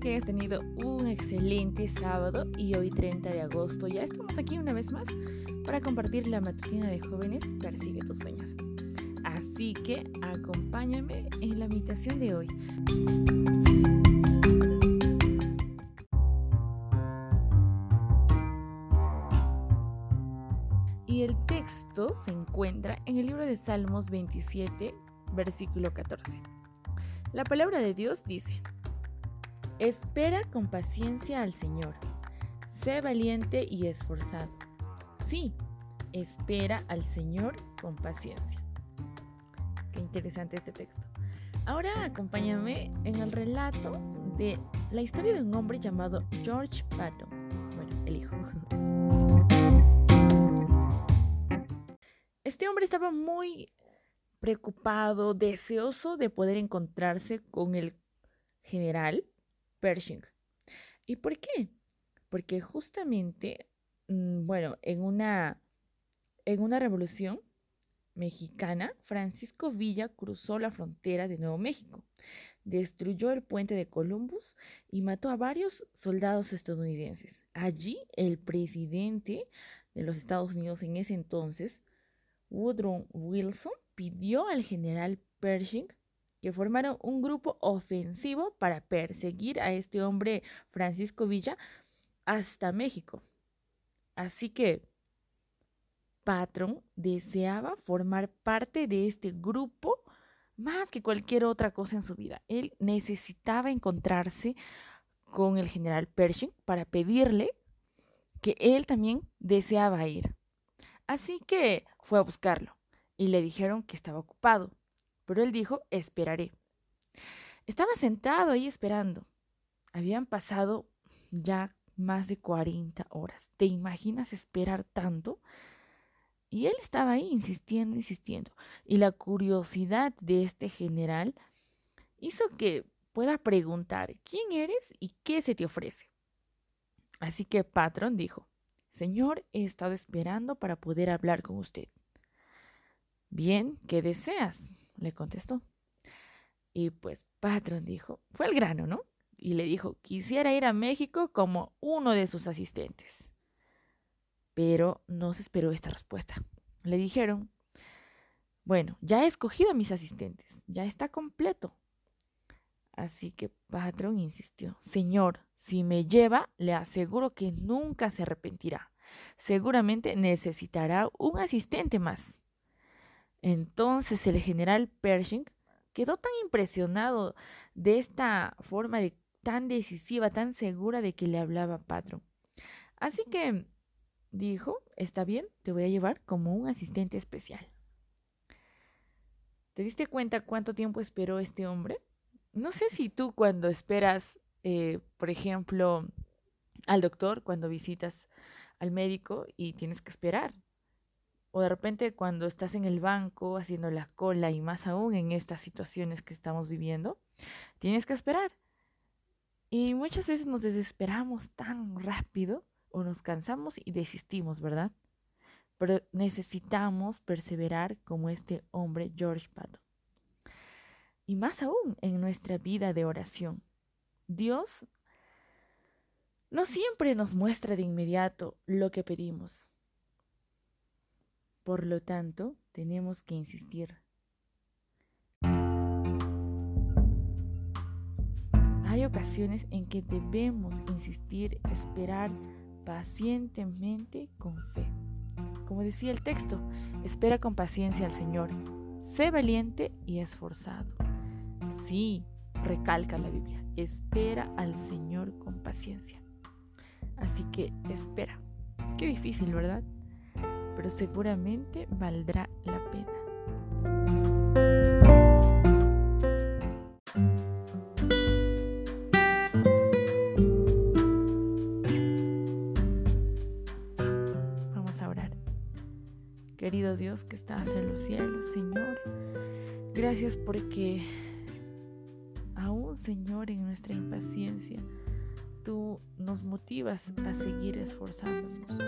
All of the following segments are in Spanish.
que hayas tenido un excelente sábado y hoy 30 de agosto ya estamos aquí una vez más para compartir la matutina de jóvenes Persigue tus sueños. Así que acompáñame en la meditación de hoy. Y el texto se encuentra en el libro de Salmos 27, versículo 14. La palabra de Dios dice, Espera con paciencia al Señor, sé valiente y esforzado. Sí, espera al Señor con paciencia. Qué interesante este texto. Ahora acompáñame en el relato de la historia de un hombre llamado George Patton. Bueno, el hijo. Este hombre estaba muy preocupado, deseoso de poder encontrarse con el general Pershing. ¿Y por qué? Porque justamente, mm, bueno, en una, en una revolución mexicana, Francisco Villa cruzó la frontera de Nuevo México, destruyó el puente de Columbus y mató a varios soldados estadounidenses. Allí el presidente de los Estados Unidos en ese entonces, Woodrow Wilson, pidió al general Pershing que formaron un grupo ofensivo para perseguir a este hombre Francisco Villa hasta México. Así que Patron deseaba formar parte de este grupo más que cualquier otra cosa en su vida. Él necesitaba encontrarse con el general Pershing para pedirle que él también deseaba ir. Así que fue a buscarlo y le dijeron que estaba ocupado, pero él dijo, esperaré. Estaba sentado ahí esperando. Habían pasado ya más de 40 horas. ¿Te imaginas esperar tanto? Y él estaba ahí insistiendo, insistiendo. Y la curiosidad de este general hizo que pueda preguntar, ¿quién eres y qué se te ofrece? Así que Patrón dijo, Señor, he estado esperando para poder hablar con usted. Bien, ¿qué deseas? Le contestó. Y pues Patrón dijo, fue el grano, ¿no? Y le dijo, quisiera ir a México como uno de sus asistentes. Pero no se esperó esta respuesta. Le dijeron, bueno, ya he escogido a mis asistentes, ya está completo. Así que Patrón insistió, Señor, si me lleva, le aseguro que nunca se arrepentirá. Seguramente necesitará un asistente más. Entonces el general Pershing quedó tan impresionado de esta forma de, tan decisiva, tan segura de que le hablaba Patron. Así que dijo, está bien, te voy a llevar como un asistente especial. ¿Te diste cuenta cuánto tiempo esperó este hombre? No sé si tú cuando esperas, eh, por ejemplo, al doctor, cuando visitas al médico y tienes que esperar, o de repente cuando estás en el banco haciendo la cola y más aún en estas situaciones que estamos viviendo, tienes que esperar. Y muchas veces nos desesperamos tan rápido o nos cansamos y desistimos, ¿verdad? Pero necesitamos perseverar como este hombre George Patton. Y más aún en nuestra vida de oración. Dios no siempre nos muestra de inmediato lo que pedimos por lo tanto, tenemos que insistir. Hay ocasiones en que debemos insistir, esperar pacientemente con fe. Como decía el texto, espera con paciencia al Señor, sé valiente y esforzado. Sí, recalca la Biblia, espera al Señor con paciencia. Así que espera. Qué difícil, ¿verdad? Pero seguramente valdrá la pena. Vamos a orar. Querido Dios que estás en los cielos, Señor, gracias porque aún, Señor, en nuestra impaciencia, tú nos motivas a seguir esforzándonos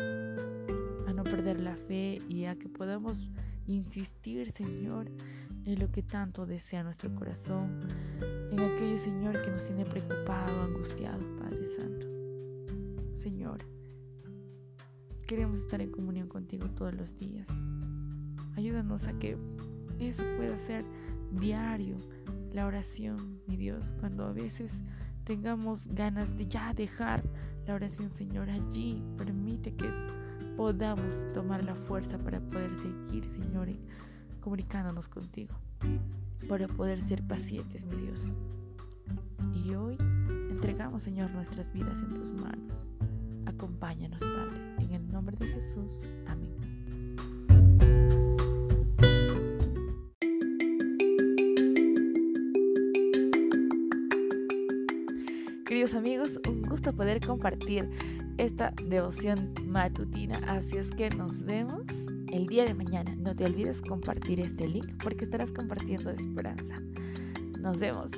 perder la fe y a que podamos insistir, Señor, en lo que tanto desea nuestro corazón, en aquello, Señor, que nos tiene preocupado, angustiado, Padre Santo. Señor, queremos estar en comunión contigo todos los días. Ayúdanos a que eso pueda ser diario, la oración, mi Dios, cuando a veces tengamos ganas de ya dejar la oración, Señor, allí permite que podamos tomar la fuerza para poder seguir, Señor, comunicándonos contigo, para poder ser pacientes, mi Dios. Y hoy entregamos, Señor, nuestras vidas en tus manos. Acompáñanos, Padre, en el nombre de Jesús. Amén. Queridos amigos, un gusto poder compartir esta devoción matutina. Así es que nos vemos el día de mañana. No te olvides compartir este link porque estarás compartiendo esperanza. Nos vemos.